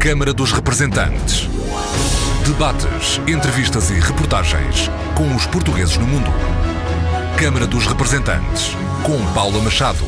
Câmara dos Representantes. Debates, entrevistas e reportagens com os portugueses no mundo. Câmara dos Representantes, com Paula Machado.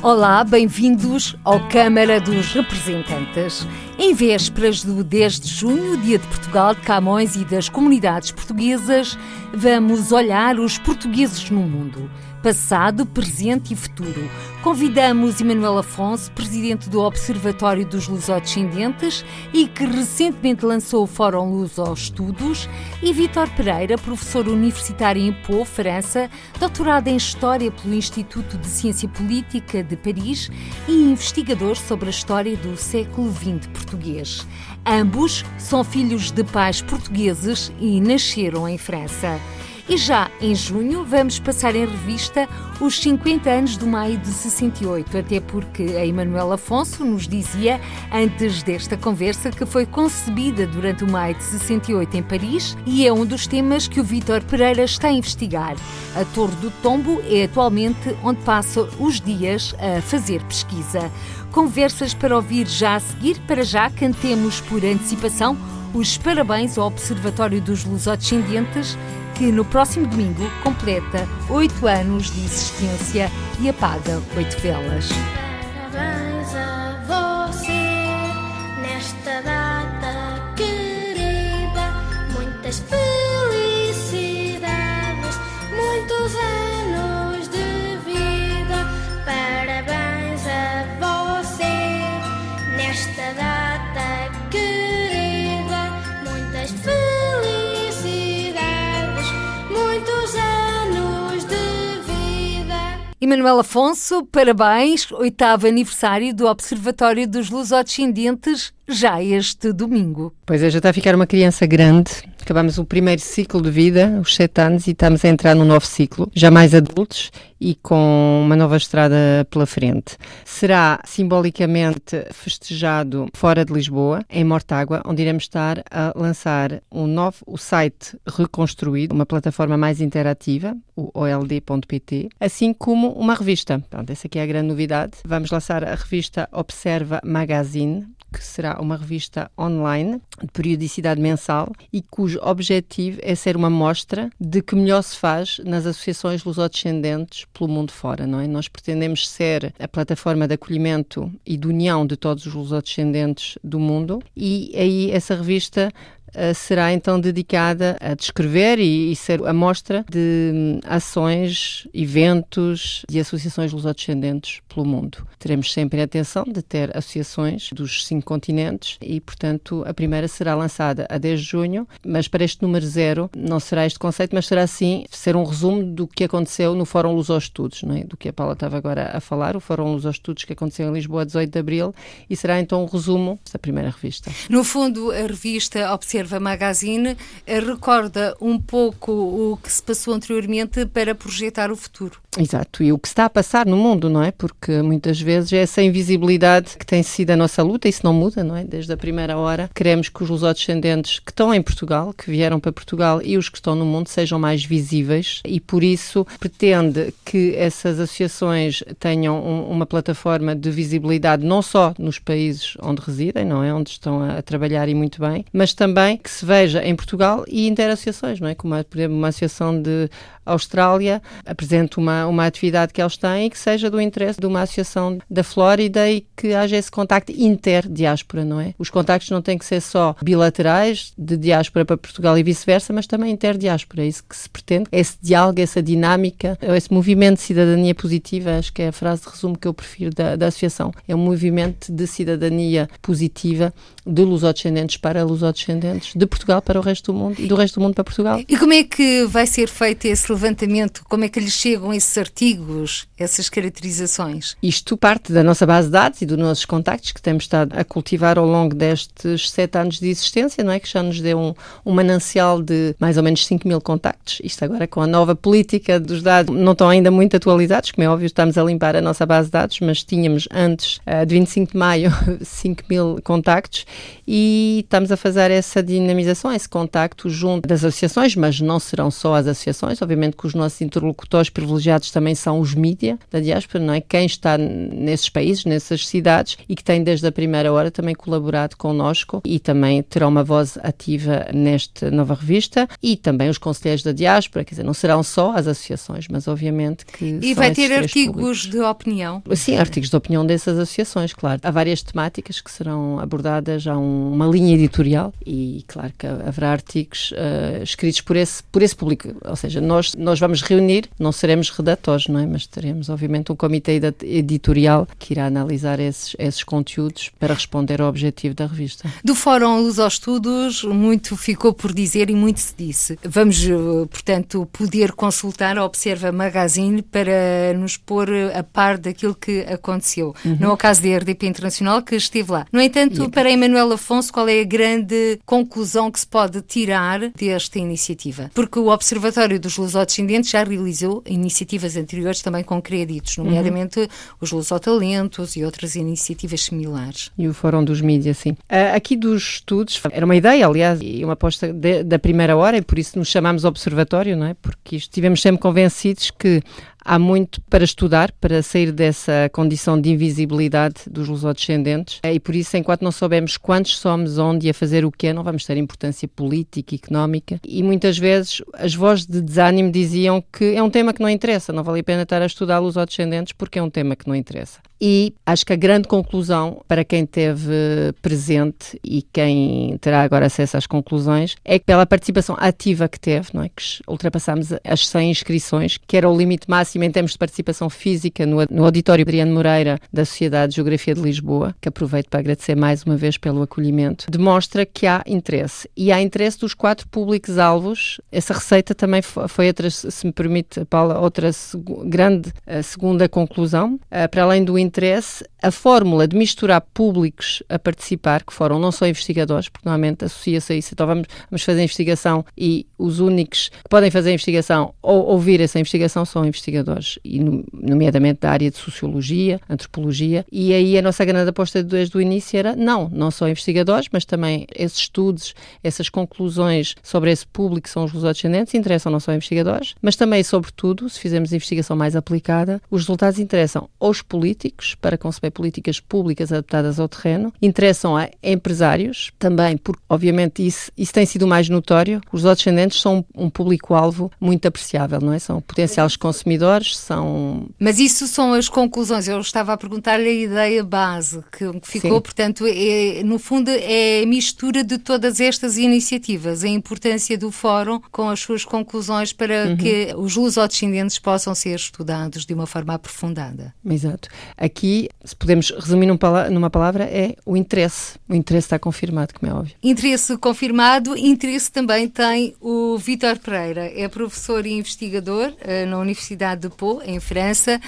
Olá, bem-vindos ao Câmara dos Representantes. Em vésperas do 10 de junho, Dia de Portugal, de Camões e das comunidades portuguesas, vamos olhar os portugueses no mundo passado, presente e futuro. Convidamos Emanuel Afonso, presidente do Observatório dos Lusodescendentes e que recentemente lançou o Fórum Luso Estudos, e Vítor Pereira, professor universitário em Pau, França, doutorado em História pelo Instituto de Ciência Política de Paris e investigador sobre a história do século XX português. Ambos são filhos de pais portugueses e nasceram em França. E já em junho vamos passar em revista os 50 anos do Maio de 68, até porque a Emanuela Afonso nos dizia, antes desta conversa, que foi concebida durante o Maio de 68 em Paris e é um dos temas que o Vítor Pereira está a investigar. A Torre do Tombo é atualmente onde passa os dias a fazer pesquisa. Conversas para ouvir já a seguir, para já cantemos por antecipação os parabéns ao Observatório dos Lusodescendentes que no próximo domingo completa oito anos de existência e apaga oito velas. Emanuel Afonso, parabéns, oitavo aniversário do Observatório dos Lusodescendentes, já este domingo. Pois é, já está a ficar uma criança grande. Acabamos o primeiro ciclo de vida, os sete anos, e estamos a entrar num novo ciclo, já mais adultos e com uma nova estrada pela frente. Será simbolicamente festejado fora de Lisboa, em Mortágua, onde iremos estar a lançar um novo o site reconstruído, uma plataforma mais interativa, o old.pt, assim como uma revista. Pronto, essa aqui é a grande novidade. Vamos lançar a revista Observa Magazine, que será uma revista online de periodicidade mensal e cujo objetivo é ser uma mostra de que melhor se faz nas associações lusodescendentes pelo mundo fora, não é? Nós pretendemos ser a plataforma de acolhimento e de união de todos os lusodescendentes do mundo e aí essa revista será então dedicada a descrever e, e, ser a mostra de hum, ações, eventos e associações lusodescendentes pelo mundo. Teremos sempre a atenção de ter associações dos cinco continentes e, portanto, a primeira será lançada a 10 de junho, mas para este número zero não será este conceito, mas será sim ser um resumo do que aconteceu no Fórum Luso Estudos, não é? do que a Paula estava agora a falar, o Fórum Luso Estudos que aconteceu em Lisboa a 18 de abril e será então um resumo da primeira revista. No fundo, a revista Observa Observa Magazine eh, recorda um pouco o que se passou anteriormente para projetar o futuro. Exato, e o que está a passar no mundo, não é? Porque muitas vezes é essa invisibilidade que tem sido a nossa luta, isso não muda, não é? Desde a primeira hora, queremos que os lusodescendentes que estão em Portugal, que vieram para Portugal e os que estão no mundo sejam mais visíveis e por isso pretende que essas associações tenham um, uma plataforma de visibilidade não só nos países onde residem, não é? Onde estão a, a trabalhar e muito bem, mas também que se veja em Portugal e interassociações, não é? Como, por exemplo, uma associação de Austrália apresente uma, uma atividade que eles têm e que seja do interesse de uma associação da Flórida e que haja esse contacto interdiáspora, não é? Os contactos não têm que ser só bilaterais, de diáspora para Portugal e vice-versa, mas também interdiáspora. É isso que se pretende, esse diálogo, essa dinâmica, esse movimento de cidadania positiva, acho que é a frase de resumo que eu prefiro da, da associação. É um movimento de cidadania positiva de lusodescendentes para lusodescendentes, de Portugal para o resto do mundo e do resto do mundo para Portugal. E como é que vai ser feito esse levantamento? Como é que lhes chegam esses artigos, essas caracterizações? Isto parte da nossa base de dados e dos nossos contactos que temos estado a cultivar ao longo destes sete anos de existência, não é? Que já nos deu um, um manancial de mais ou menos 5 mil contactos. Isto agora com a nova política dos dados não estão ainda muito atualizados, como é óbvio, estamos a limpar a nossa base de dados, mas tínhamos antes, de 25 de maio, 5 mil contactos e estamos a fazer essa dinamização, esse contacto junto das associações, mas não serão só as associações, obviamente que os nossos interlocutores privilegiados também são os mídia da diáspora, não é? Quem está nesses países, nessas cidades e que tem desde a primeira hora também colaborado connosco e também terá uma voz ativa nesta nova revista e também os conselheiros da diáspora, quer dizer, não serão só as associações, mas obviamente que E vai ter artigos públicos. de opinião? Sim, artigos de opinião dessas associações, claro. Há várias temáticas que serão abordadas, há um, uma linha editorial e claro que haverá artigos uh, escritos por esse, por esse público, ou seja, nós, nós vamos reunir, não seremos redatores, não é? Mas teremos obviamente um comitê editorial que irá analisar esses, esses conteúdos para responder ao objetivo da revista. Do Fórum Luz aos Estudos, muito ficou por dizer e muito se disse. Vamos, eh, portanto, poder consultar a Observa Magazine para nos pôr a par daquilo que aconteceu. Uhum. No caso da RDP Internacional, que esteve lá. No entanto, para Emanuel Afonso, qual é a grande conclusão que se pode tirar desta iniciativa? Porque o Observatório dos Lusodescendentes já realizou iniciativas anteriores também com créditos, uhum. nomeadamente uhum. os Lusotalentos e outras iniciativas similares. E o Fórum dos Mídias, sim. Uh, aqui dos estudos, era uma ideia, aliás, e uma aposta de, da primeira hora, e por isso nos chamamos Observatório, não é? Porque estivemos sempre convencidos que há muito para estudar para sair dessa condição de invisibilidade dos lusodescendentes e por isso, enquanto não soubermos quantos somos, onde e a fazer o quê, não vamos ter importância política, económica e muitas vezes as vozes de desânimo diziam que é um tema que não interessa, não vale a pena estar a estudar lusodescendentes porque é um tema que não interessa. E acho que a grande conclusão para quem teve presente e quem terá agora acesso às conclusões é que pela participação ativa que teve, não é? que ultrapassámos as 100 inscrições, que era o limite máximo em termos de participação física no, no auditório Adriano Moreira da Sociedade de Geografia de Lisboa, que aproveito para agradecer mais uma vez pelo acolhimento, demonstra que há interesse. E há interesse dos quatro públicos-alvos. Essa receita também foi outra, se me permite, Paula, outra grande segunda conclusão, eh, para além do interesse, a fórmula de misturar públicos a participar, que foram não só investigadores, porque normalmente associa-se a isso, então vamos, vamos fazer investigação e os únicos que podem fazer investigação ou ouvir essa investigação são investigadores, e nomeadamente da área de sociologia, antropologia, e aí a nossa grande aposta desde o início era não, não só investigadores, mas também esses estudos, essas conclusões sobre esse público que são os lusodescendentes interessam não só investigadores, mas também, sobretudo, se fizermos investigação mais aplicada, os resultados interessam aos políticos, políticos para conceber políticas públicas adaptadas ao terreno, interessam a empresários também, porque obviamente isso, isso tem sido mais notório. Os descendentes são um público-alvo muito apreciável, não é? São potenciais consumidores, são. Mas isso são as conclusões. Eu estava a perguntar-lhe a ideia base que ficou, Sim. portanto, é, no fundo é a mistura de todas estas iniciativas, a importância do fórum com as suas conclusões para uhum. que os lusodescendentes possam ser estudados de uma forma aprofundada. Exato. Aqui, se podemos resumir numa palavra, é o interesse. O interesse está confirmado, como é óbvio. Interesse confirmado, interesse também tem o Vítor Pereira. É professor e investigador uh, na Universidade de Pau, em França,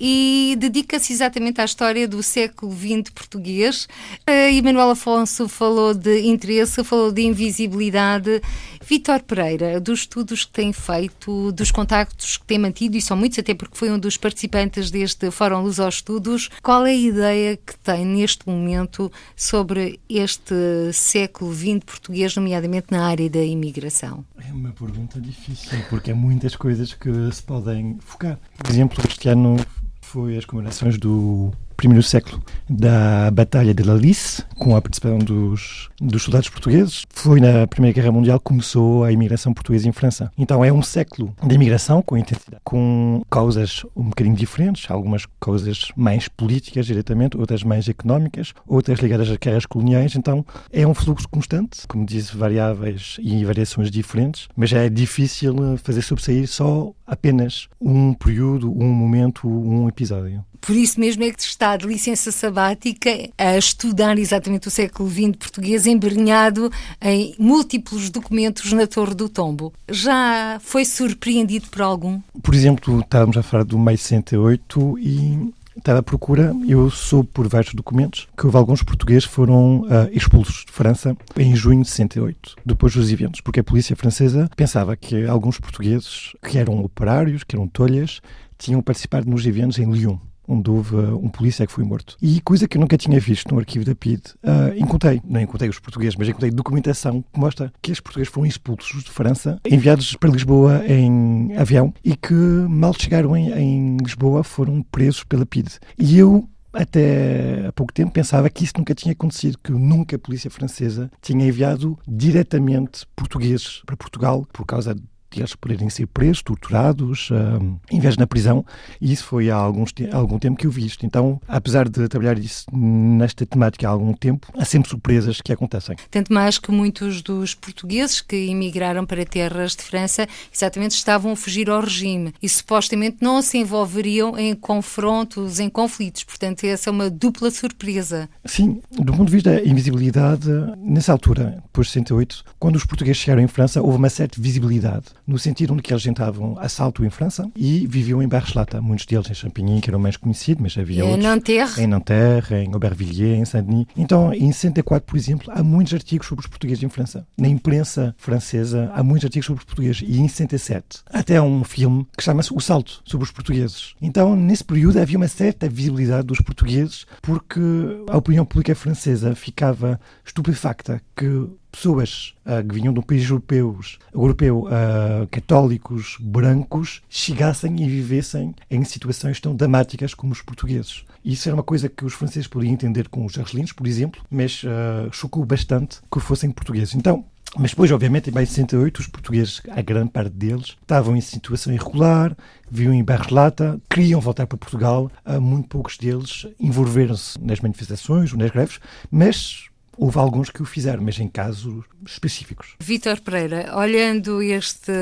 e dedica-se exatamente à história do século XX português. Uh, e Manuel Afonso falou de interesse, falou de invisibilidade. Vítor Pereira, dos estudos que tem feito, dos contactos que tem mantido, e são muitos, até porque foi um dos participantes deste Fórum Luz aos Estudos, qual é a ideia que tem neste momento sobre este século XX português, nomeadamente na área da imigração? É uma pergunta difícil, porque há muitas coisas que se podem focar. Por exemplo, este ano foi as comemorações do primeiro século da Batalha de la Lys, com a participação dos, dos soldados portugueses. Foi na Primeira Guerra Mundial que começou a imigração portuguesa em França. Então é um século de imigração com intensidade, com causas um bocadinho diferentes, algumas causas mais políticas diretamente, outras mais económicas, outras ligadas às guerras coloniais. Então é um fluxo constante, como disse, variáveis e variações diferentes, mas é difícil fazer sobressair só apenas um período, um momento, um episódio. Por isso mesmo é que está licença sabática a estudar exatamente o século XX português, embrenhado em múltiplos documentos na Torre do Tombo. Já foi surpreendido por algum? Por exemplo, estávamos a falar do maio 68 e estava à procura, eu soube por vários documentos que houve alguns portugueses foram uh, expulsos de França em junho de 68, depois dos eventos, porque a polícia francesa pensava que alguns portugueses que eram operários, que eram tolhas, tinham participado nos eventos em Lyon onde houve um polícia que foi morto. E coisa que eu nunca tinha visto no arquivo da PID, uh, encontrei, não encontrei os portugueses, mas encontrei documentação que mostra que os portugueses foram expulsos de França, enviados para Lisboa em avião e que mal chegaram em, em Lisboa foram presos pela PID. E eu até há pouco tempo pensava que isso nunca tinha acontecido, que nunca a polícia francesa tinha enviado diretamente portugueses para Portugal por causa de eles poderem ser presos, torturados, uh, em vez de na prisão, e isso foi há, alguns há algum tempo que eu vi isto. Então, apesar de trabalhar isso nesta temática há algum tempo, há sempre surpresas que acontecem. Tanto mais que muitos dos portugueses que emigraram para terras de França exatamente estavam a fugir ao regime e supostamente não se envolveriam em confrontos, em conflitos. Portanto, essa é uma dupla surpresa. Sim, do ponto de vista da invisibilidade, nessa altura, depois de 68, quando os portugueses chegaram em França, houve uma certa visibilidade no sentido de que eles entravam a salto em França e viviam em Barcelata. Muitos deles em Champigny, que era o mais conhecido, mas havia em outros. Nanterre. Em Nanterre, em Aubervilliers, em Saint-Denis. Então, em 64, por exemplo, há muitos artigos sobre os portugueses em França. Na imprensa francesa, há muitos artigos sobre os portugueses. E em 67, até há um filme que chama-se O Salto, sobre os portugueses. Então, nesse período, havia uma certa visibilidade dos portugueses, porque a opinião pública francesa ficava estupefacta que pessoas uh, que vinham de um país europeus, europeu, uh, católicos, brancos, chegassem e vivessem em situações tão dramáticas como os portugueses. Isso era uma coisa que os franceses podiam entender com os argelinos, por exemplo, mas uh, chocou bastante que fossem portugueses. Então, mas depois, obviamente, em mais de 68, os portugueses, a grande parte deles, estavam em situação irregular, viviam em Barcelata, queriam voltar para Portugal. Muito poucos deles envolveram-se nas manifestações ou nas greves, mas Houve alguns que o fizeram, mas em casos específicos. Vítor Pereira, olhando este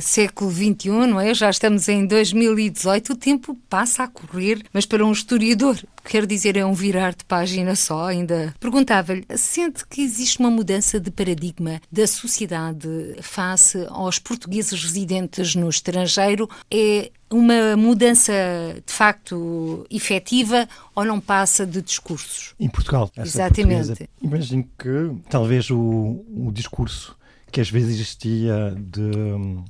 século XXI, não é? Já estamos em 2018, o tempo passa a correr, mas para um historiador, quer dizer, é um virar de página só ainda. Perguntava-lhe, sente que existe uma mudança de paradigma da sociedade face aos portugueses residentes no estrangeiro? É uma mudança de facto efetiva ou não passa de discursos? Em Portugal, Exatamente. Imagino que talvez o, o discurso que às vezes existia de,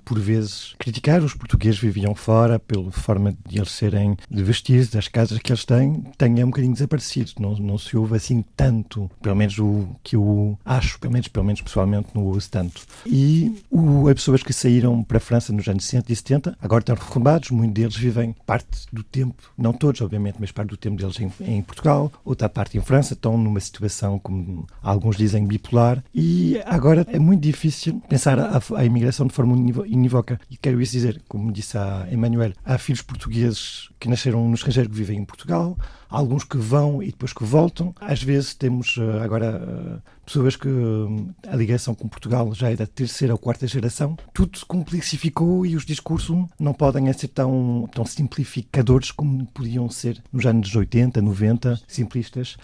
por vezes, criticar os portugueses que viviam fora pela forma de eles serem de vestir, das casas que eles têm, tenha um bocadinho desaparecido. Não, não se ouve assim tanto, pelo menos o que eu acho, pelo menos, pelo menos pessoalmente, não ouço tanto. E o, as pessoas que saíram para a França nos anos 60 e 70, agora estão reformados, muitos deles vivem parte do tempo, não todos, obviamente, mas parte do tempo deles em, em Portugal, outra parte em França, estão numa situação, como alguns dizem, bipolar, e agora é muito difícil pensar a, a imigração de forma unívoca. E quero isso dizer, como disse a Emanuel, há filhos portugueses que nasceram no estrangeiro que vivem em Portugal, alguns que vão e depois que voltam. Às vezes temos eh, agora eh, pessoas que hum, a ligação com Portugal já é da terceira ou quarta geração. Tudo se complexificou e os discursos não podem ser tão, tão simplificadores como podiam ser nos anos 80, 90, simplistas,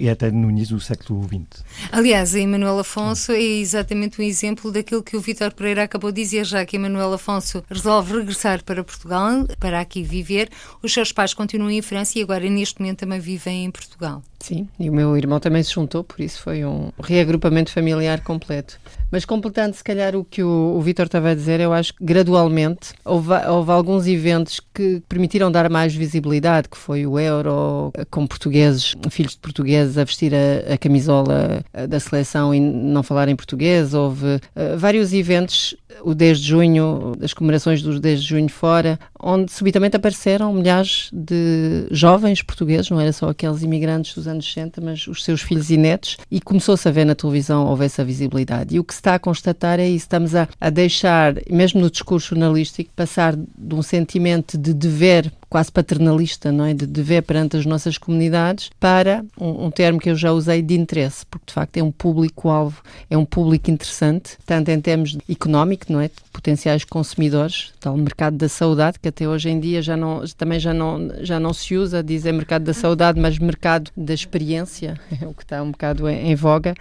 e até no início do século XX. Aliás, a Emanuel Afonso é exatamente um exemplo daquilo que o Vítor Pereira acabou de dizer, já que Emanuel Afonso resolve regressar para Portugal, para aqui viver. Os seus pais continuam em França e agora, neste momento, também vivem em Portugal. Sim, e o meu irmão também se juntou, por isso foi um reagrupamento familiar completo. Mas completando, se calhar, o que o, o Vítor estava a dizer, eu acho que gradualmente houve, houve, alguns eventos que permitiram dar mais visibilidade, que foi o Euro, com portugueses, filhos de portugueses a vestir a, a camisola eh, da seleção e não falar em português. Houve uh, vários eventos, o 10 de junho, as comemorações dos 10 de junho fora, onde subitamente apareceram milhares de jovens portugueses, não era só aqueles imigrantes dos anos 60, mas os seus filhos e netos, e começou-se a ver na televisão, houve essa visibilidade. E o que se está a constatar é isso, estamos a, a deixar, mesmo no discurso jornalístico, passar de um sentimento de dever quase paternalista, não é? De dever perante as nossas comunidades, para um, um termo que eu já usei de interesse, porque de facto é um público-alvo, é um público interessante, tanto em termos económico, não é? De potenciais consumidores, tal mercado da saudade, que até hoje em dia já não, também já não, já não se usa dizer mercado da saudade, mas mercado da experiência, é o que está um bocado em, em voga.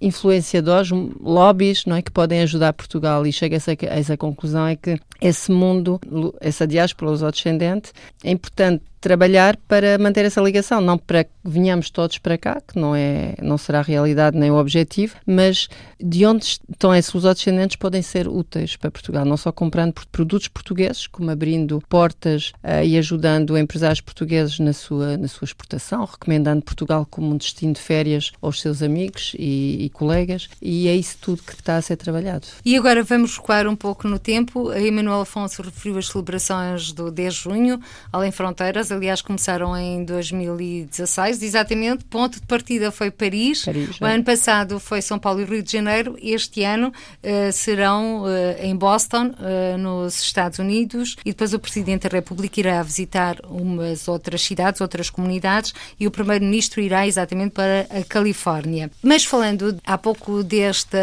Influenciadores, lobbies, não é? Que podem ajudar Portugal e chega a essa, a essa conclusão é que esse mundo, essa diáspora lusodescendente, é importante trabalhar para manter essa ligação, não para que venhamos todos para cá, que não, é, não será a realidade nem o objetivo, mas de onde estão esses lusodescendentes podem ser úteis para Portugal, não só comprando produtos portugueses, como abrindo portas uh, e ajudando empresários portugueses na sua, na sua exportação, recomendando Portugal como um destino de férias aos seus amigos e, e colegas, e é isso tudo que está a ser trabalhado. E agora vamos recuar um pouco no tempo. A Emanuel Afonso referiu as celebrações do 10 de junho, além fronteiras, aliás, começaram em 2016, exatamente. Ponto de partida foi Paris. Paris o é. ano passado foi São Paulo e Rio de Janeiro. Este ano uh, serão uh, em Boston, uh, nos Estados Unidos. E depois o Presidente da República irá visitar umas outras cidades, outras comunidades, e o Primeiro-Ministro irá exatamente para a Califórnia. Mas falando há pouco desta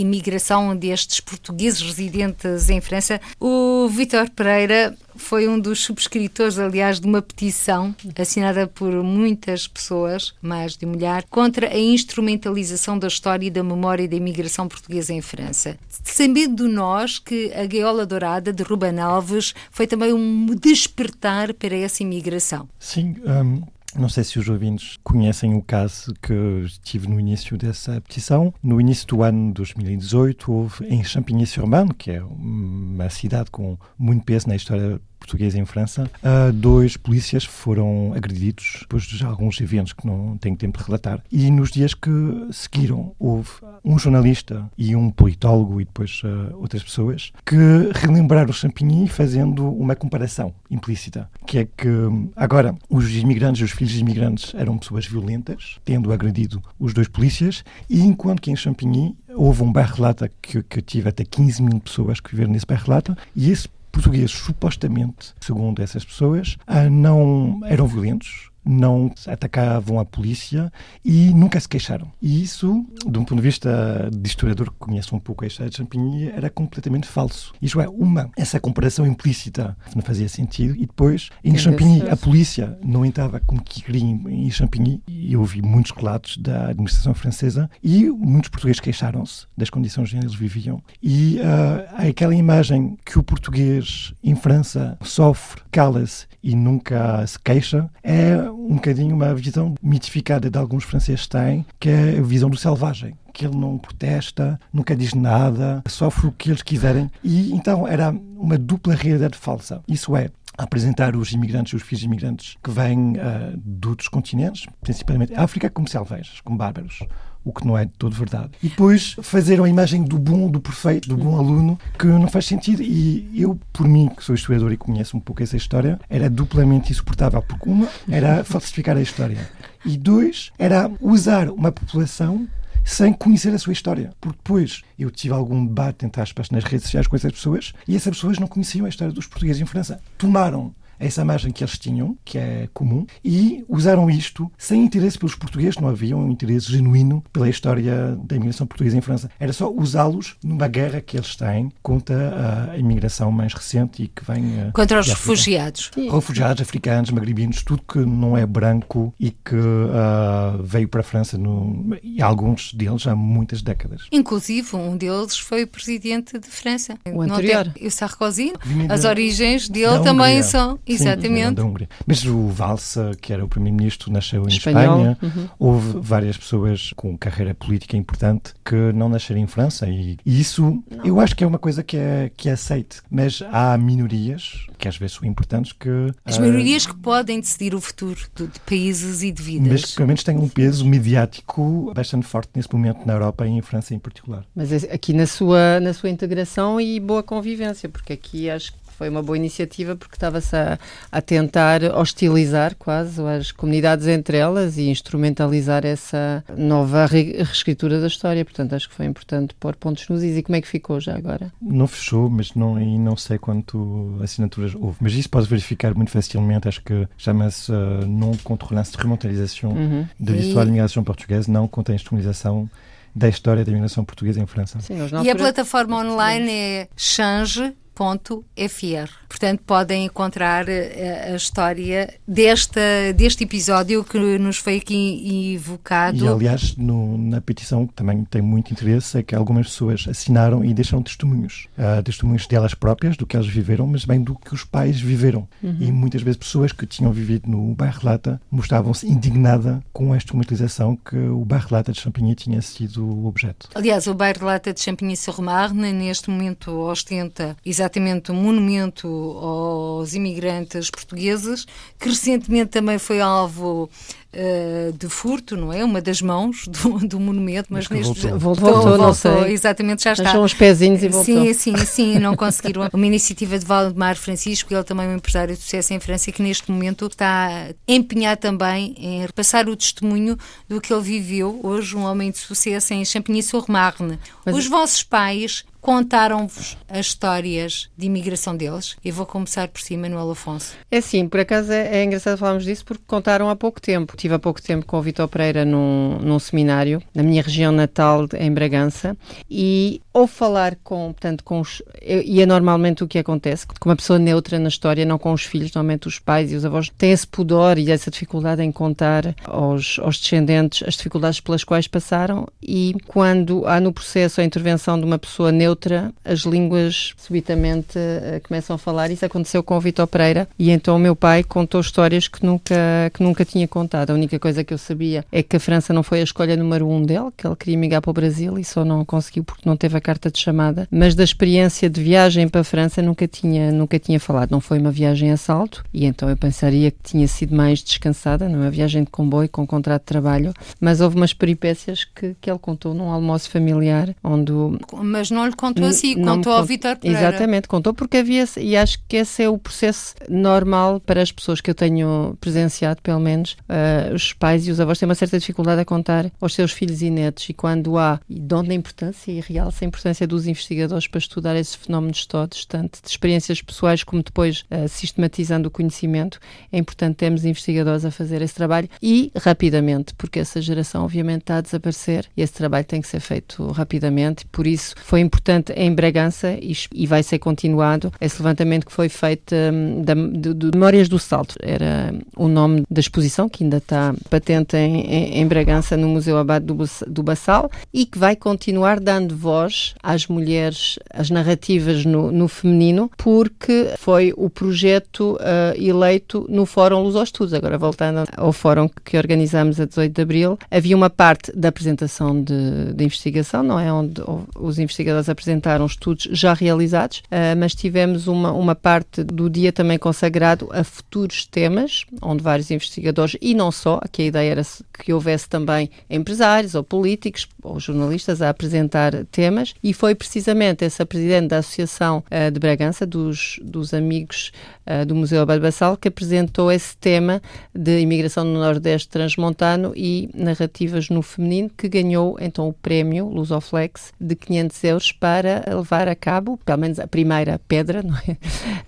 imigração destes portugueses residentes em França. O Vítor Pereira foi um dos subscritores, aliás, de uma petição assinada por muitas pessoas, mais de milhar, contra a instrumentalização da história e da memória da imigração portuguesa em França. Sabendo nós que a Gaiola Dourada de Ruben Alves foi também um despertar para essa imigração. Sim, um, não sei se os ouvintes conhecem o caso que estive no início dessa petição. No início do ano 2018, houve em Champigny-sur-Marne, que é uma cidade com muito peso na história portuguesa em França, uh, dois polícias foram agredidos depois de alguns eventos que não tenho tempo de relatar. E nos dias que seguiram, houve um jornalista e um politólogo e depois uh, outras pessoas que relembraram Champigny fazendo uma comparação implícita, que é que agora os imigrantes os filhos de imigrantes eram pessoas violentas, tendo agredido os dois polícias, e enquanto que em Champigny houve um bairro-lata que, que tive até 15 mil pessoas que viveram nesse bairro-lata, e esse portugueses, supostamente, segundo essas pessoas, não eram violentos, não atacavam a polícia e nunca se queixaram. E isso, de um ponto de vista de historiador que conhece um pouco a história de Champigny, era completamente falso. Isto é, uma, essa comparação implícita não fazia sentido e depois, em Champigny, a polícia não entrava como que queria em Champigny e eu ouvi muitos relatos da administração francesa e muitos portugueses queixaram-se das condições em que eles viviam e uh, aquela imagem que o português em França sofre, cala-se e nunca se queixa é um bocadinho uma visão mitificada de alguns franceses têm, que é a visão do selvagem que ele não protesta, nunca diz nada, sofre o que eles quiserem. E então era uma dupla realidade falsa. Isso é, apresentar os imigrantes, os filhos de imigrantes que vêm uh, de outros continentes, principalmente África, como selvagens, como bárbaros o que não é de todo verdade. E depois fazer a imagem do bom, do perfeito, do bom aluno, que não faz sentido. E eu, por mim, que sou historiador e conheço um pouco essa história, era duplamente insuportável, porque uma era falsificar a história e dois era usar uma população sem conhecer a sua história. Porque depois eu tive algum debate, entre aspas, nas redes sociais com essas pessoas e essas pessoas não conheciam a história dos portugueses em França. Tomaram essa imagem que eles tinham, que é comum, e usaram isto sem interesse pelos portugueses, não havia um interesse genuíno pela história da imigração portuguesa em França. Era só usá-los numa guerra que eles têm contra a imigração mais recente e que vem. eh, Contra os refugiados. Refugiados, africanos, magrebinos, tudo que não é branco e que ah, veio para a França, no, e alguns deles há muitas décadas. Inclusive, um deles foi o presidente de França. O anterior. tem- O Sarkozy. Vinha As origens dele também Hungria. são. Sim, exatamente. da Hungria. Mas o Valsa, que era o primeiro-ministro, nasceu em Espanhol, Espanha. uhum. Houve várias pessoas com carreira política importante que não nasceram em França e, e isso eu acho que é uma coisa que é, que é aceite. Mas há minorias, que às vezes são importantes, que... As ah, minorias que podem decidir o futuro de, de países e de vidas. mas que pelo menos têm um peso mediático bastante forte nesse momento na Europa e em França em particular. Mas é- aqui na sua, na sua integração e boa convivência, porque aqui acho que foi uma boa iniciativa porque estava-se a, a tentar hostilizar quase as comunidades entre elas e instrumentalizar essa nova re- reescritura da história. Portanto, acho que foi importante pôr pontos nos is. E como é que ficou já agora? Não fechou, mas não, e não sei quanto assinaturas houve. Mas isso pode verificar muito facilmente. Acho que chama-se uh, non contre l'instrumentalisation Uhum. de E- l'histoire de l'imigração portuguesa, não contra a instrumentalização da história da imigração portuguesa em França. Sim, E a plataforma online é change www.fr. Portanto, podem encontrar eh, a história desta, deste episódio que nos foi aqui evocado. E aliás, no- na petição também tem muito interesse é que algumas pessoas assinaram e deixaram testemunhos. Ah, testemunhos delas próprias, do que elas viveram, mas bem do que os pais viveram. E muitas vezes pessoas que tinham vivido no bairro Lata mostravam-se indignada com a estigmatização que o bairro Lata de Champigny tinha sido objeto. Aliás, o bairro Lata de Champigny-sur-Marne, neste momento, ostenta exatamente um monumento aos imigrantes portugueses, que recentemente também foi alvo eh, de furto, não é? Uma das mãos do, do monumento, mas, Mas neste voltou. Voltou, voltou, não sei. Exatamente, já está. Achou uns pezinhos e voltou. Sim, sim, sim, não conseguiram. Uma iniciativa de Valdemar Francisco, ele também é um empresário de sucesso em França, que neste momento está empenhado também em repassar o testemunho do que ele viveu, hoje um homem de sucesso em Champigny-sur-Marne. Os vossos pais contaram-vos as histórias de imigração deles? Eu vou começar por si, Manuel Afonso. É sim, por acaso é, é engraçado falarmos disso porque contaram há pouco tempo. Estive há pouco tempo com o Vitor Pereira num, num seminário na minha região natal, em Bragança, e ou falar com, portanto, com os. E é normalmente o que acontece, com uma pessoa neutra na história, não com os filhos, normalmente os pais e os avós têm esse pudor e essa dificuldade em contar aos, aos descendentes as dificuldades pelas quais passaram, e quando há no processo a intervenção de uma pessoa neutra, as línguas subitamente eh, começam a falar. Isso aconteceu com o Vitor Pereira, e então o meu pai contou histórias que nunca, que nunca tinha contado. A única coisa que eu sabia é que a França não foi a escolha número um dele, que ele queria migrar para o Brasil e só não conseguiu porque não teve a carta de chamada. Mas da experiência de viagem para a França nunca tinha, nunca tinha falado. Não foi uma viagem a salto, e então eu pensaria que tinha sido mais descansada, não é uma viagem de comboio com contrato de trabalho, mas houve umas peripécias que, que ele contou num almoço familiar, onde o, Mas não lhe contou assim, não contou ao cont- Vitor Pereira. Exatamente, contou porque havia, e acho que esse é o processo normal para as pessoas que eu tenho presenciado, pelo menos, ah, os pais e os avós têm uma certa dificuldade a contar aos seus filhos e netos, e quando há, e dão a importância e realça a importância dos investigadores para estudar esses fenómenos todos, tanto de experiências pessoais como depois ah, sistematizando o conhecimento, é importante termos investigadores a fazer esse trabalho. E rapidamente, porque essa geração obviamente está a desaparecer e esse trabalho tem que ser feito rapidamente, por isso foi importante em Bragança e, e vai ser continuado esse levantamento que foi feito hum, da, de, de Memórias do Salto, era o nome da exposição que ainda está patente em, em, Bragança no Museu Abade do, do Bassal e que vai continuar dando voz às mulheres, às narrativas no, no feminino, porque foi o projeto ah, eleito no Fórum Luz aos Estudos. Agora, voltando ao fórum que organizamos a 18 de Abril, havia uma parte da apresentação de, de investigação, não é? Onde os investigadores apresentaram estudos já realizados, ah, mas tivemos uma, uma parte do dia também consagrado a futuros temas, onde vários investigadores, e não só, que a ideia era que houvesse também empresários ou políticos ou jornalistas a apresentar temas, e foi precisamente essa presidente da Associação ah, de Bragança, dos, dos amigos ah, do Museu Abad Bassal, que apresentou esse tema de imigração no Nordeste Transmontano e narrativas no feminino, que ganhou então o prémio Lusoflex de 500 euros para levar a cabo, pelo menos a primeira pedra, é?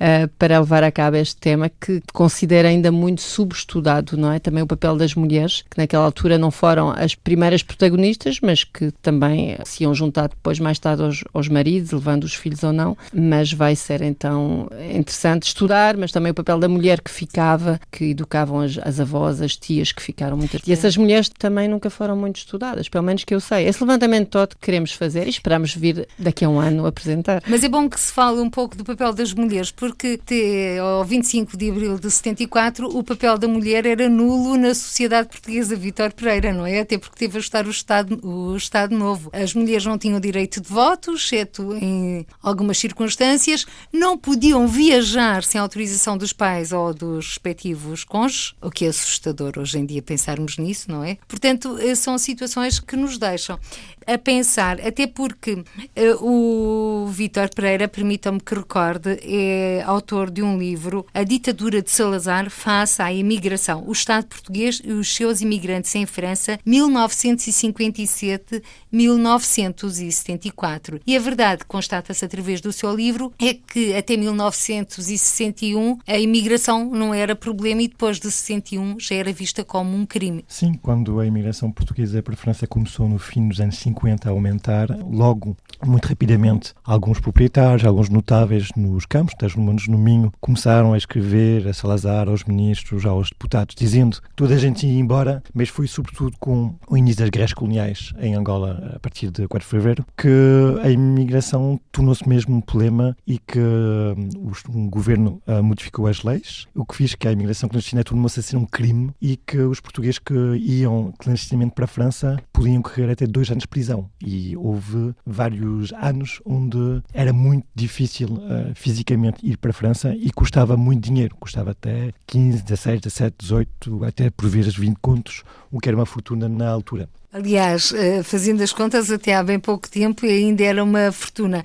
Ah, para levar a cabo este tema que considera ainda muito subestudado, não é? Também o papel das mulheres, que naquela altura não foram as primeiras protagonistas, mas que também se iam juntar depois mais tarde aos, aos maridos, levando os filhos ou não, mas vai ser então interessante estudar, mas também o papel da mulher que ficava, que educavam as, as avós, as tias que ficaram muitas. E essas mulheres também nunca foram muito estudadas, pelo menos que eu sei. Esse levantamento todo que queremos fazer e esperamos vir daqui a um ano apresentar. Mas é bom que se fale um pouco do papel das mulheres, porque até ao 25 de abril de 74 o papel da mulher era nulo na sociedade portuguesa. Vítor Pereira, não é? Até porque teve a o Estado, o Estado Novo. As mulheres não tinham direito de voto, exceto em algumas circunstâncias, não podiam viajar sem autorização dos pais ou dos respectivos cônjuges, o que é assustador hoje em dia pensarmos nisso, não é? Portanto, eh, são situações que nos deixam a pensar, até porque eh, o Vítor Pereira, permitam-me que recorde, é autor de um livro, A Ditadura de Salazar face à Imigração. O Estado português português e os seus imigrantes em França 1957-1974. E a verdade, constata-se através do seu livro, é que até 1961 a imigração não era problema e depois de 61 já era vista como um crime. Sim, quando a imigração portuguesa para a França começou no fim dos anos 50 a aumentar, logo, muito rapidamente, alguns proprietários, alguns notáveis nos campos, das no Minho, começaram a escrever a Salazar, aos ministros, aos deputados, dizendo toda a gente ia embora, mas foi sobretudo com o início das guerras coloniais em Angola, a partir de 4 de fevereiro, que a imigração tornou-se mesmo um problema e que hum, o governo uh, modificou as leis, o que fez que a imigração clandestina tornou-se a ser um crime e que os portugueses que iam clandestinamente para a França podiam correr até dois anos de prisão. E houve vários anos onde era muito difícil uh, fisicamente ir para a França e custava muito dinheiro, custava até 15, 16, 17, 18, até por vezes 20 contos, o que era uma fortuna na altura. Aliás, eh, fazendo as contas, até há bem pouco tempo ainda era uma fortuna.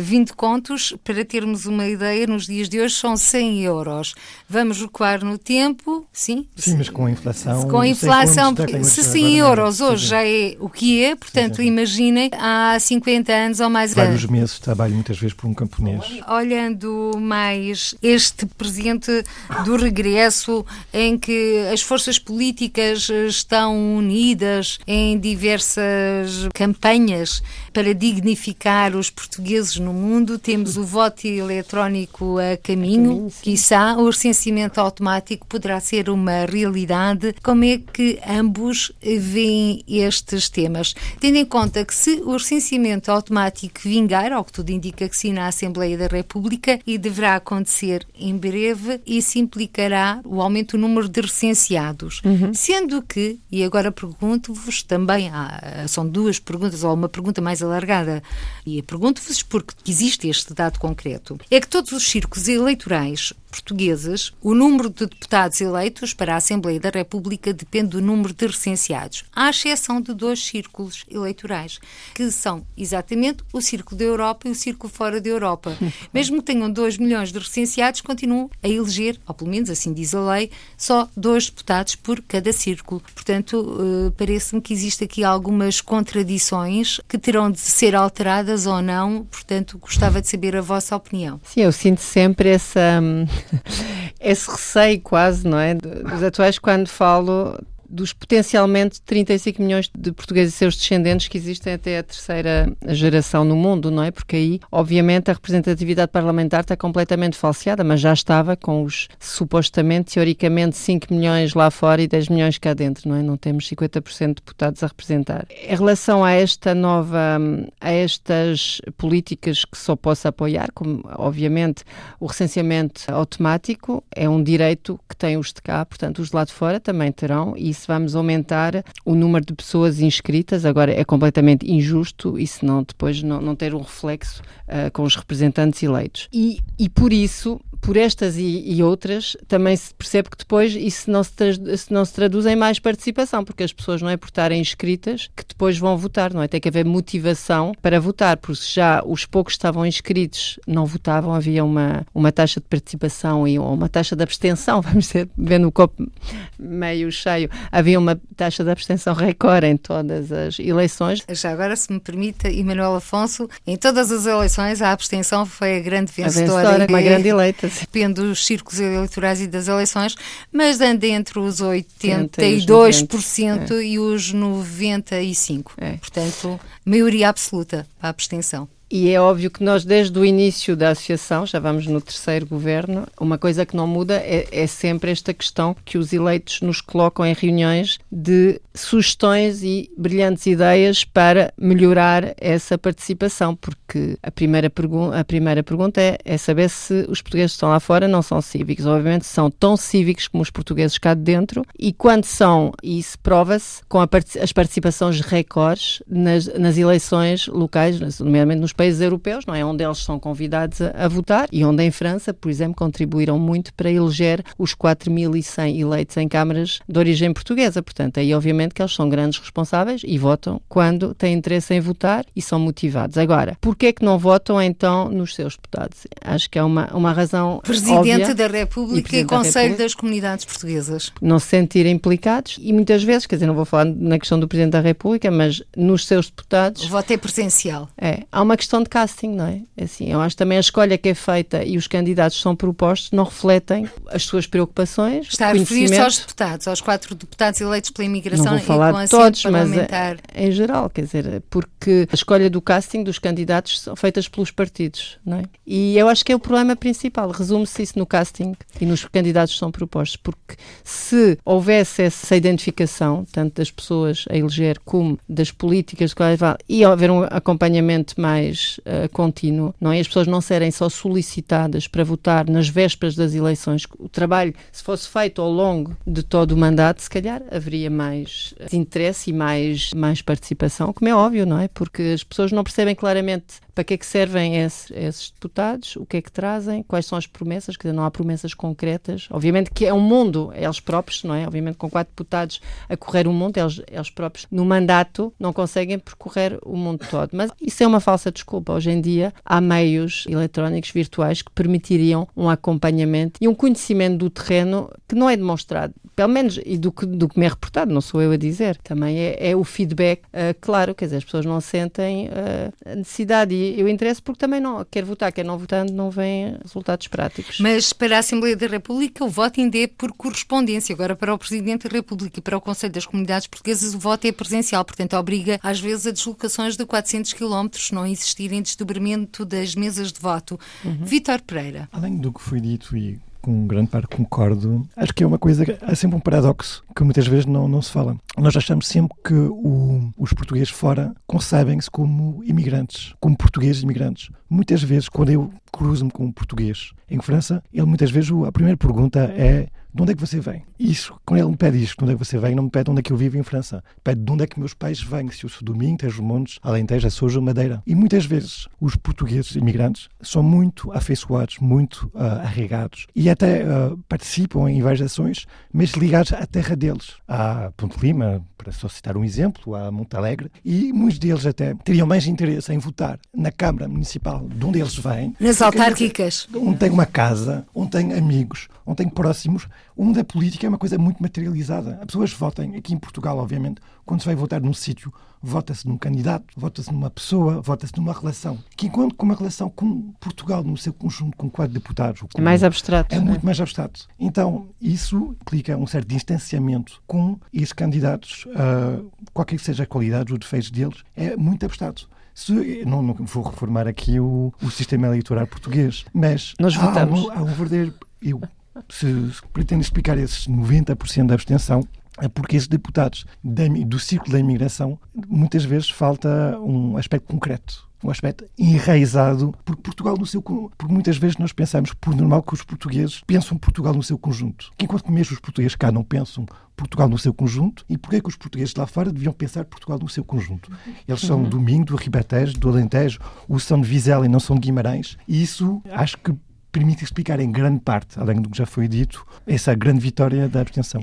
20 eh, contos, para termos uma ideia, nos dias de hoje são 100 euros. Vamos recuar no tempo, sim? Sim, mas com a inflação. Com a inflação, se 100 euros hoje já é o que é, portanto, sim, sim. imaginem há 50 anos ou mais Vários meses de trabalho, muitas vezes, por um camponês. Olhando mais este presente do regresso, em que as forças políticas estão unidas em diversas campanhas para dignificar os portugueses no mundo. Temos o voto eletrónico a caminho, quiçá o recenseamento automático poderá ser uma realidade. Como é que ambos veem estes temas? Tendo em conta que se o recenseamento automático vingar, ao que tudo indica que sim na Assembleia da República, e deverá acontecer em breve, isso implicará o aumento do número de recenseados. Uhum. Sendo que, e agora pergunto-vos, também há, são duas perguntas, ou uma pergunta mais alargada, e pergunto-vos porque existe este dado concreto. É que todos os círculos eleitorais portuguesas, o número de deputados eleitos para a Assembleia da República depende do número de recenseados, à exceção de dois círculos eleitorais, que são exatamente o Círculo da Europa e o Círculo fora da Europa. Mesmo que tenham 2 milhões de recenseados, continuam a eleger, ou pelo menos assim diz a lei, só dois deputados por cada círculo. Portanto, eh, parece-me que existe aqui algumas contradições que terão de ser alteradas ou não. Portanto, gostava de saber a vossa opinião. Sim, eu sinto sempre essa hum, esse receio quase, não é? Dos atuais, quando falo dos potencialmente 35 milhões de portugueses e seus descendentes que existem até a terceira geração no mundo, não é? Porque aí, obviamente, a representatividade parlamentar está completamente falseada, mas já estava com os supostamente, teoricamente, 5 milhões lá fora e 10 milhões cá dentro, não é? Não temos 50% de deputados a representar. Em relação a esta nova, a estas políticas que só posso apoiar, como obviamente o recenseamento automático é um direito que têm os de cá, portanto os de lá de fora também terão e se vamos aumentar o número de pessoas inscritas. Agora é completamente injusto e se não depois não, não ter um reflexo uh, com os representantes eleitos. E, e por isso por estas e, e, outras, também se percebe que depois isso não se, se não se traduz em mais participação, porque as pessoas não é por estarem inscritas que depois vão votar, não é? Tem que haver motivação para votar, porque já os poucos que estavam inscritos não votavam, havia uma, uma taxa de participação e uma taxa de abstenção, vamos dizer, vendo o copo meio cheio, havia uma taxa de abstenção recorde em todas as eleições. Já agora, se me permite, Emanuel Afonso, em todas as eleições a abstenção foi a grande vencedora. A vencedora, uma grande eleita depende dos círculos eleitorais e das eleições, mas anda entre os 82% e os 95%. É. Portanto, maioria absoluta para a abstenção. E é óbvio que nós, desde o início da associação, já vamos no terceiro governo, uma coisa que não muda é, é, sempre esta questão que os eleitos nos colocam em reuniões de sugestões e brilhantes ideias para melhorar essa participação, porque a primeira, a primeira pergunta é, é saber se os portugueses que estão lá fora não são cívicos. Obviamente são tão cívicos como os portugueses cá de dentro, e quando são, e isso prova-se com part as participações recordes nas, nas eleições locais, nomeadamente nos países europeus, não é? Onde eles são convidados a, a votar e onde em França, por exemplo, contribuíram muito para eleger os 4.100 eleitos em câmaras de origem portuguesa. Portanto, aí obviamente que eles são grandes responsáveis e votam quando têm interesse em votar e são motivados. Agora, porquê é que não votam então nos seus deputados? Acho que é uma, uma razão Presidente óbvia. da República e, da Conselho República. das Comunidades Portuguesas. não se sentirem implicados e muitas vezes, quer dizer, não vou falar na questão do Presidente da República, mas nos seus deputados O voto é presencial. é, há uma questão de casting, não é? Assim, eu acho também a escolha que é feita e os candidatos que são propostos não refletem as suas preocupações, Está a referir-se aos deputados, aos quatro deputados eleitos pela imigração Não vou e com falar de assento todos, mas parlamentar. é, em geral, quer dizer, porque a escolha do casting dos candidatos são feitas pelos partidos, não é? E eu acho que é o problema principal, resume-se isso no casting e nos candidatos que são propostos, porque se houvesse essa identificação, tanto das pessoas a eleger como das políticas de vale, e haver um acompanhamento mais eh, contínuo, não é? As pessoas não serem só solicitadas para votar nas vésperas das eleições, o trabalho, se fosse feito ao longo de todo o mandato, se calhar haveria mais eh, interesse e mais, mais participação, como é óbvio, não é? Porque as pessoas não percebem claramente para que é que servem esses, esses deputados, o que é que trazem, quais são as promessas, quer dizer, não há promessas concretas. Obviamente que é um mundo, eles próprios, não é? Obviamente com quatro deputados a correr o mundo, eles, eles próprios no mandato não conseguem percorrer o mundo todo. Mas isso é uma falsa desculpa. Hoje em dia há meios eletrónicos virtuais que permitiriam um acompanhamento e um conhecimento do terreno que não é demonstrado, pelo menos, e do que, do que me é reportado, não sou eu a dizer. Também é, é o feedback, ah, claro, quer dizer, as pessoas não sentem ah, a necessidade e eu interesso porque também não, quer votar, quer não votando, não vêm resultados práticos. Mas para a Assembleia da República o voto ainda é por correspondência. Agora, para o Presidente da República e para o Conselho das Comunidades Portuguesas, o voto é presencial. Portanto, obriga, às vezes, a deslocações de 400 quilómetros, não existirem desdobramento das mesas de voto. Vítor Pereira. Além do que foi dito e com grande parte concordo, acho que é uma coisa, há sempre um paradoxo que muitas vezes não, não se fala. Nós achamos sempre que o- os portugueses fora concebem-se como imigrantes, como portugueses imigrantes. Muitas vezes, quando eu cruzo-me com um português em França, ele muitas vezes, a primeira pergunta é de onde é que você vem? Isso, quando ele me pede isto, de onde é que você vem, não me pede onde é que eu vivo em França. Pede de onde é que meus pais vêm, se eu sou do Minho, Tejo Montes, Alentejo, Açores ou Madeira. E muitas vezes os portugueses imigrantes são muito afeiçoados, muito ah, arraigados e até ah, participam em várias ações, mas ligados à terra deles. Há Ponte Lima, para só citar um exemplo, há Monte Alegre, e muitos deles até teriam mais interesse em votar na Câmara Municipal de onde eles vêm. Nas autárquicas. onde tem uma casa, onde tem amigos, onde tem próximos, onde a política é uma coisa muito materializada. As pessoas votem, aqui em Portugal, obviamente, quando se vai votar num sítio, vota-se num candidato, vota-se numa pessoa, vota-se numa relação. Que enquanto com uma relação com Portugal no seu conjunto, com quatro deputados, ou É com- mais abstrato. é não é? muito mais abstrato. Então, isso implica um certo distanciamento com esses candidatos, ah, qualquer que seja a qualidade, os defeitos deles, é muito abstrato. Se, não, não vou reformar aqui o, o sistema eleitoral português, mas Nós há, votamos. um- há um verdadeiro. Eu, se, se pretendo explicar esses 90% da abstenção, é porque esses deputados do círculo da imigração muitas vezes falta um aspecto concreto. Um aspecto enraizado, porque Portugal no seu. Porque muitas vezes nós pensamos, por normal, que os portugueses pensam Portugal no seu conjunto. Que enquanto que mesmo os portugueses cá não pensam Portugal no seu conjunto, e porquê que os portugueses lá fora deviam pensar Portugal no seu conjunto? Eles são do Minho, do Ribatejo, do Alentejo, ou são de Vizela e não são de Guimarães, e isso acho que permite explicar em grande parte, além do que já foi dito, essa grande vitória da abstenção.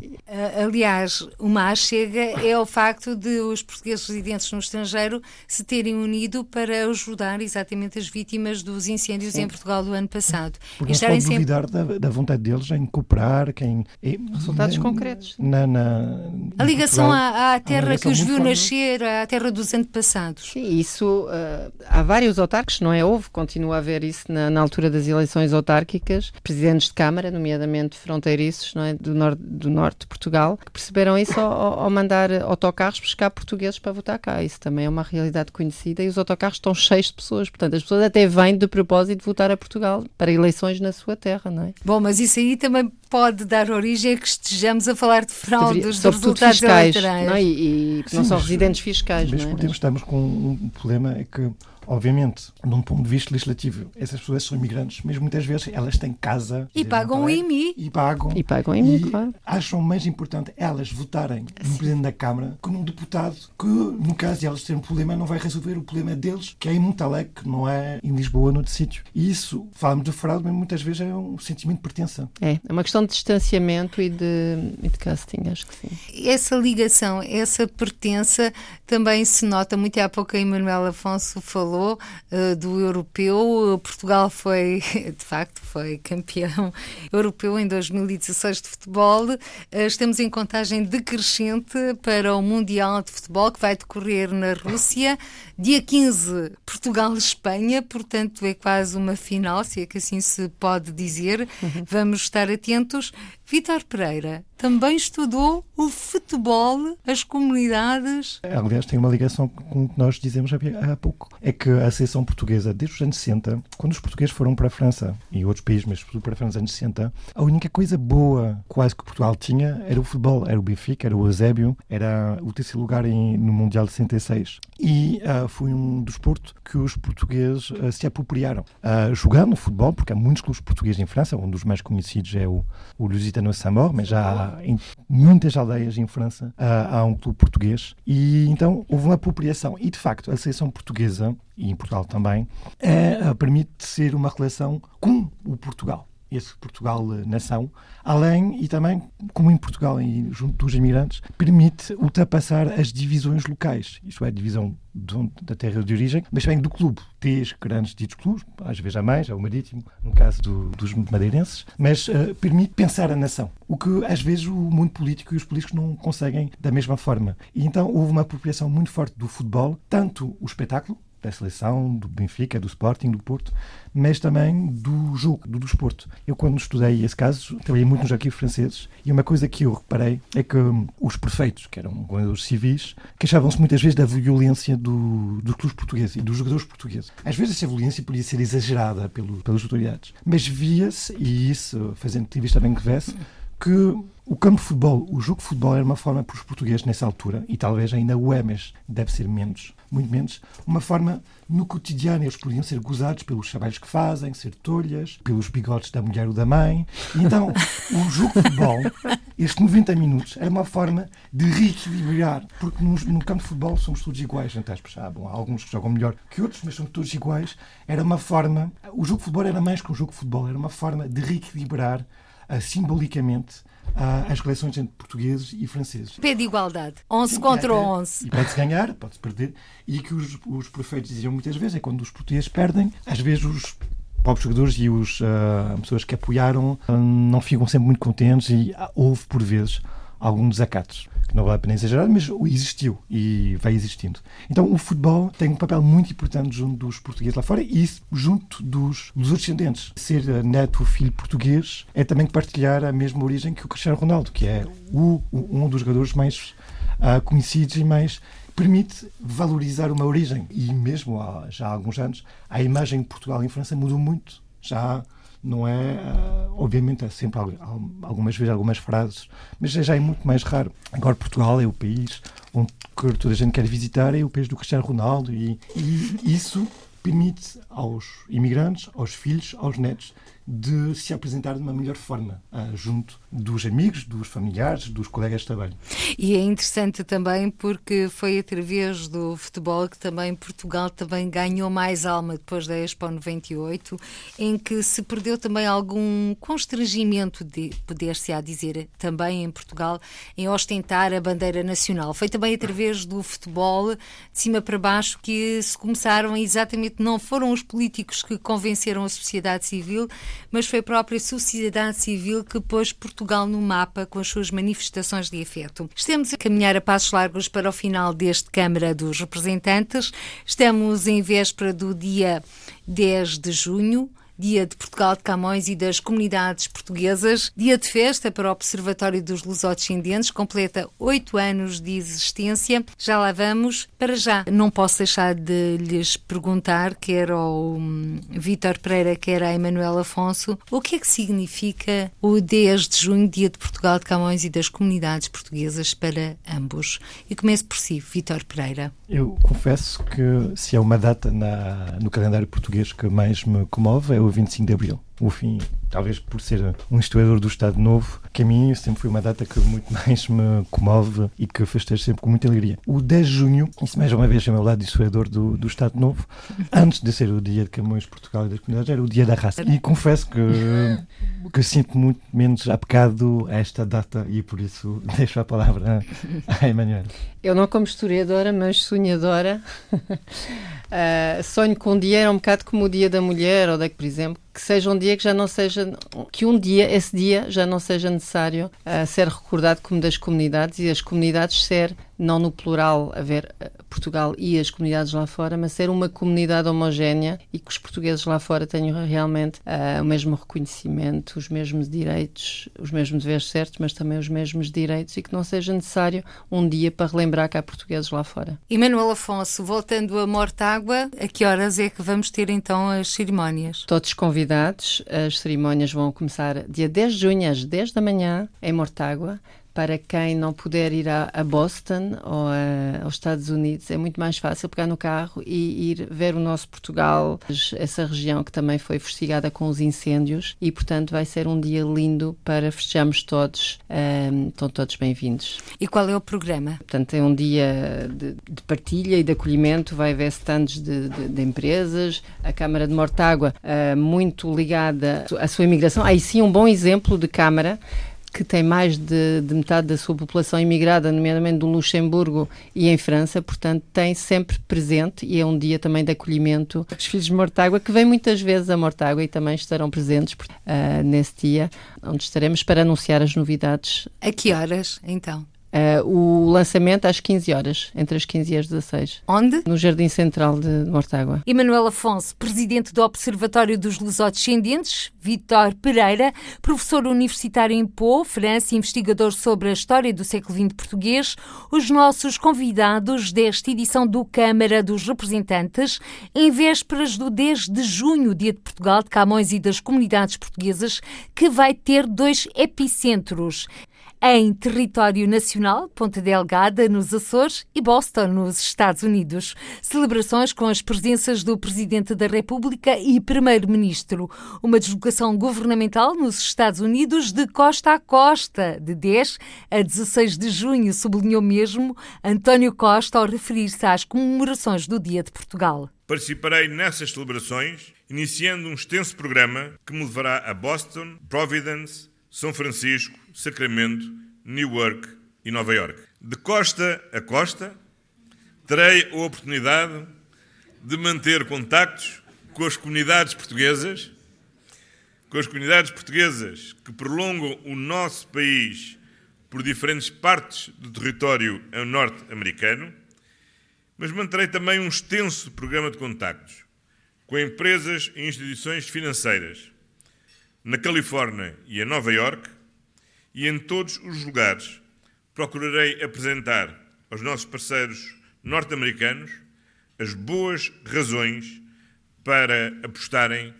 Aliás, uma chega é o facto de os portugueses residentes no estrangeiro se terem unido para ajudar exatamente as vítimas dos incêndios em Portugal do ano passado. Porque E não se estarem pode sempre duvidar da, da vontade deles em cooperar, quem... em- Resultados na- concretos. Na, na- A ligação Portugal, à, à terra que os viu forte. nascer, à terra dos antepassados. Sim, isso uh, há vários autarcas, não é? Houve, continua a haver isso na, na altura das eleições autárquicas, presidentes de Câmara, nomeadamente fronteiriços não é? do, norte, do norte de Portugal, que perceberam isso ao, ao- mandar autocarros buscar portugueses para votar cá. Isso também é uma realidade conhecida e os autocarros estão cheios de pessoas, portanto, as pessoas até vêm de propósito votar a Portugal para eleições na sua terra, não é? Bom, mas isso aí também pode dar origem a que estejamos a falar de fraudes sobretudo resultados fiscais, eleitorais. não é? E, e não Sim, são mas- residentes fiscais, Mas não é? por tempo estamos com um problema é que Obviamente, num ponto de vista legislativo, essas pessoas são imigrantes, mas muitas vezes elas têm casa. E pagam o IMI. E pagam. E pagam em mim, claro. acham mais importante elas votarem no Presidente da Câmara que num deputado que, no caso de elas terem um problema, não vai resolver o problema deles, que é em Montalegre, que não é em Lisboa, noutro sítio. E isso, falamos de fraude, mas muitas vezes é um sentimento de pertença. É, é uma questão de distanciamento e de, e de casting, acho que sim. Essa ligação, essa pertença também se nota muito. E há pouco a Emanuel Afonso falou eh, do europeu. Portugal foi, de facto, foi campeão europeu em 2016 de futebol. Eh, estamos em contagem decrescente para o Mundial de Futebol que vai decorrer na Rússia. Dia 15, Portugal-Espanha, portanto é quase uma final, se é que assim se pode dizer. Vamos estar atentos. Vítor Pereira também estudou o futebol, as comunidades. Aliás, tem uma ligação com o que nós dizemos há pouco. É que a seleção portuguesa, desde os anos 60, quando os portugueses foram para a França e outros países, mas sobretudo para a França nos anos 60, a única coisa boa quase que Portugal tinha era o futebol. Era o Benfica, era o Eusébio, era o terceiro lugar em- no Mundial de 66. E ah, foi um desporto que os portugueses ah, se apropriaram. Ah, jogando futebol, porque há muitos clubes portugueses em França, um dos mais conhecidos é o, o Lusitano Samor, mas já há em muitas aldeias em França ah, há um clube português. E então houve uma apropriação. E de facto, a seleção portuguesa, e em Portugal também, é, ah, permite ser uma relação com o Portugal. Esse Portugal eh, além e também, como em Portugal e junto dos imigrantes, permite ultrapassar as divisões locais. Isto é, a divisão de da terra de origem, mas também do clube. Três grandes ditos clubes, às vezes há mais, é o Marítimo, no caso do- dos madeirenses, mas eh, permite pensar a nação. O que às vezes o mundo político e os políticos não conseguem da mesma forma. E então houve uma apropriação muito forte do futebol, tanto o espetáculo, da seleção, do Benfica, do Sporting, do Porto, mas também do jogo, do desporto. Eu, quando estudei esse caso, trabalhei muito nos arquivos franceses e uma coisa que eu reparei é que hum, os prefeitos, que eram governadores civis, queixavam-se muitas vezes da violência do, dos clubes portugueses e dos jogadores portugueses. Às vezes essa violência podia ser exagerada pelo, pelas autoridades, mas via-se, e isso fazendo entrevista bem que vesse, que o campo de futebol, o jogo de futebol era uma forma para os portugueses nessa altura, e talvez ainda o é, mas deve ser menos, muito menos, uma forma no cotidiano, eles podiam ser gozados pelos trabalhos que fazem, ser tolhas, pelos bigodes da mulher ou da mãe. E então, o jogo de futebol, estes 90 minutos, era uma forma de reequilibrar, porque no, no campo de futebol somos todos iguais, entre aspas. Ah, bom, há alguns que jogam melhor que outros, mas somos todos iguais. Era uma forma, o jogo de futebol era mais que um jogo de futebol, era uma forma de reequilibrar ah, simbolicamente as relações entre portugueses e franceses. Pé de igualdade. 11 Sim, contra é, é. 11. E pode-se ganhar, pode-se perder. E que os, os prefeitos diziam muitas vezes é quando os portugueses perdem, às vezes os próprios jogadores e os ah, pessoas que apoiaram ah, não ficam sempre muito contentes e ah, houve, por vezes, alguns desacatos. Que não vale a pena exagerar, mas existiu e vai existindo. Então o futebol tem um papel muito importante junto dos portugueses lá fora e junto dos, dos descendentes. Ser neto ou filho português é também partilhar a mesma origem que o Cristiano Ronaldo, que é o, um dos jogadores mais ah, conhecidos e mais permite valorizar uma origem. E mesmo há, já há alguns anos, a imagem de Portugal em França mudou muito. Já não é, ah, obviamente, há sempre al- al- algumas vezes algumas frases, mas já é muito mais raro. Agora Portugal é o país onde toda a gente quer visitar, é o país do Cristiano Ronaldo e, e isso permite aos imigrantes, aos filhos, aos netos, de se apresentar de uma melhor forma, ah, junto dos amigos, dos familiares, dos colegas de trabalho. E é interessante também porque foi através do futebol que também Portugal também ganhou mais alma depois da Expo 98, em que se perdeu também algum constrangimento, de poder-se á dizer, também em Portugal, em ostentar a bandeira nacional. Foi também através do futebol, de cima para baixo, que se começaram exatamente, não foram os políticos que convenceram a sociedade civil, mas foi a própria sociedade civil que pôs Portugal no mapa com as suas manifestações de afeto. Estamos a caminhar a passos largos para o final deste Câmara dos Representantes. Estamos em véspera do dia 10 de junho. Dia de Portugal de Camões e das Comunidades Portuguesas. Dia de festa para o Observatório dos Lusodescendentes, completa oito anos de existência. Já lá vamos. Para já, não posso deixar de lhes perguntar, quer ao hum, Vítor Pereira, quer a Emanuel Afonso, o que é que significa o 10 de junho, Dia de Portugal de Camões e das Comunidades Portuguesas para ambos? E começo por si, Vítor Pereira. Eu confesso que se é uma data na, no calendário português que mais me comove é o 25 de Abril. O fim, talvez por ser um historiador do Estado Novo, que a mim sempre foi uma data que muito mais me comove e que festejo sempre com muita alegria. O 10 de junho, isso mais uma vez é o meu lado de historiador do, do Estado Novo, antes de ser o dia de Camões, Portugal e das comunidades, era o dia da raça. E confesso que, que sinto muito menos apegado a esta data e por isso deixo a palavra a Emanuel. Eu não como historiadora, mas sonhadora. Uh, sonho com um dia era um bocado como o dia da mulher, ou da, por exemplo, que seja um dia que já não seja, que um dia, esse dia, já não seja necessário uh, ser recordado como das comunidades e as comunidades ser, não no plural, haver uh, Portugal e as comunidades lá fora, mas ser uma comunidade homogénea e que os portugueses lá fora tenham realmente uh, o mesmo reconhecimento, os mesmos direitos, os mesmos deveres certos, mas também os mesmos direitos e que não seja necessário um dia para relembrar que há portugueses lá fora. E Manuel Afonso, voltando a Mortágua, a que horas é que vamos ter então as cerimónias? Todos convidados, as cerimónias vão começar dia 10 de junho às 10 da manhã em Mortágua para quem não puder ir a, a Boston ou a, aos Estados Unidos, é muito mais fácil pegar no carro e ir ver o nosso Portugal, essa região que também foi fustigada com os incêndios e, portanto, vai ser um dia lindo para festejarmos todos. Um, estão todos bem-vindos. E qual é o programa? Portanto, é um dia de, de partilha e de acolhimento, vai haver stands de, de, de empresas, a Câmara de Mortágua, uh, muito ligada à sua imigração. Aí sim, um bom exemplo de Câmara que tem mais de, de, metade da sua população imigrada, nomeadamente do Luxemburgo e em França, portanto tem sempre presente e é um dia também de acolhimento os filhos de Mortágua, que vêm muitas vezes a Mortágua e também estarão presentes uh, nesse dia, onde estaremos para anunciar as novidades. A que horas, então? Uh, o lançamento às 15 horas, entre as 15 e as 16. Onde? No Jardim Central de Mortágua. Emanuel Afonso, presidente do Observatório dos Lusodescendentes, Vítor Pereira, professor universitário em Pau, França, investigador sobre a história do século XX português, os nossos convidados desta edição do Câmara dos Representantes, em vésperas do 10 de junho, Dia de Portugal, de Camões e das Comunidades Portuguesas, que vai ter dois epicentros em território nacional, Ponta Delgada, nos Açores e Boston, nos Estados Unidos. Celebrações com as presenças do Presidente da República e Primeiro-Ministro. Uma deslocação governamental nos Estados Unidos de costa a costa, de 10 a 16 de junho, sublinhou mesmo António Costa ao referir-se às comemorações do Dia de Portugal. Participarei nessas celebrações, iniciando um extenso programa que me levará a Boston, Providence, São Francisco, Sacramento, Newark e Nova York. De costa a costa, terei a oportunidade de manter contactos com as comunidades portuguesas, com as comunidades portuguesas que prolongam o nosso país por diferentes partes do território norte-americano, mas manterei também um extenso programa de contactos com empresas e instituições financeiras na Califórnia e em Nova York e em todos os lugares procurarei apresentar aos nossos parceiros norte-americanos as boas razões para apostarem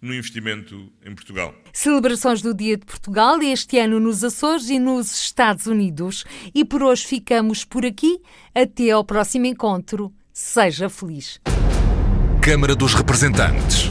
no investimento em Portugal. Celebrações do Dia de Portugal, este ano nos Açores e nos Estados Unidos. E por hoje ficamos por aqui. Até ao próximo encontro. Seja feliz. Câmara dos Representantes.